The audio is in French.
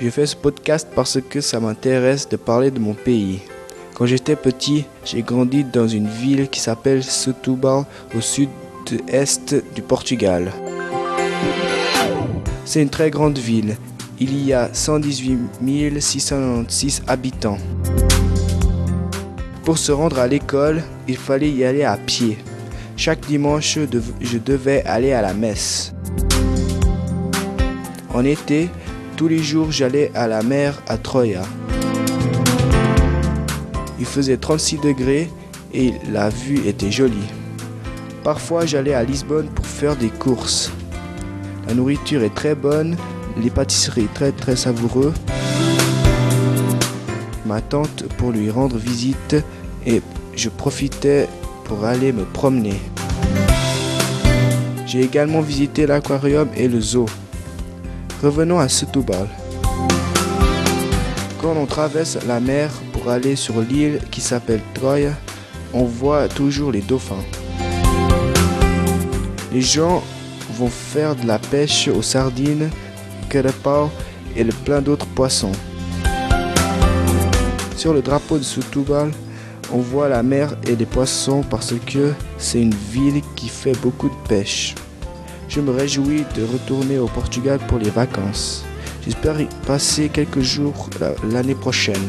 Je fais ce podcast parce que ça m'intéresse de parler de mon pays. Quand j'étais petit, j'ai grandi dans une ville qui s'appelle Setúbal au sud-est du Portugal. C'est une très grande ville. Il y a 118 696 habitants. Pour se rendre à l'école, il fallait y aller à pied. Chaque dimanche, je devais aller à la messe. En été, tous les jours, j'allais à la mer à Troya. Il faisait 36 degrés et la vue était jolie. Parfois, j'allais à Lisbonne pour faire des courses. La nourriture est très bonne, les pâtisseries très très savoureux. Ma tante pour lui rendre visite et je profitais pour aller me promener. J'ai également visité l'aquarium et le zoo. Revenons à Setúbal. Quand on traverse la mer pour aller sur l'île qui s'appelle Troya, on voit toujours les dauphins. Les gens vont faire de la pêche aux sardines, carapau et le plein d'autres poissons. Sur le drapeau de Setúbal, on voit la mer et les poissons parce que c'est une ville qui fait beaucoup de pêche. Je me réjouis de retourner au Portugal pour les vacances. J'espère y passer quelques jours l'année prochaine.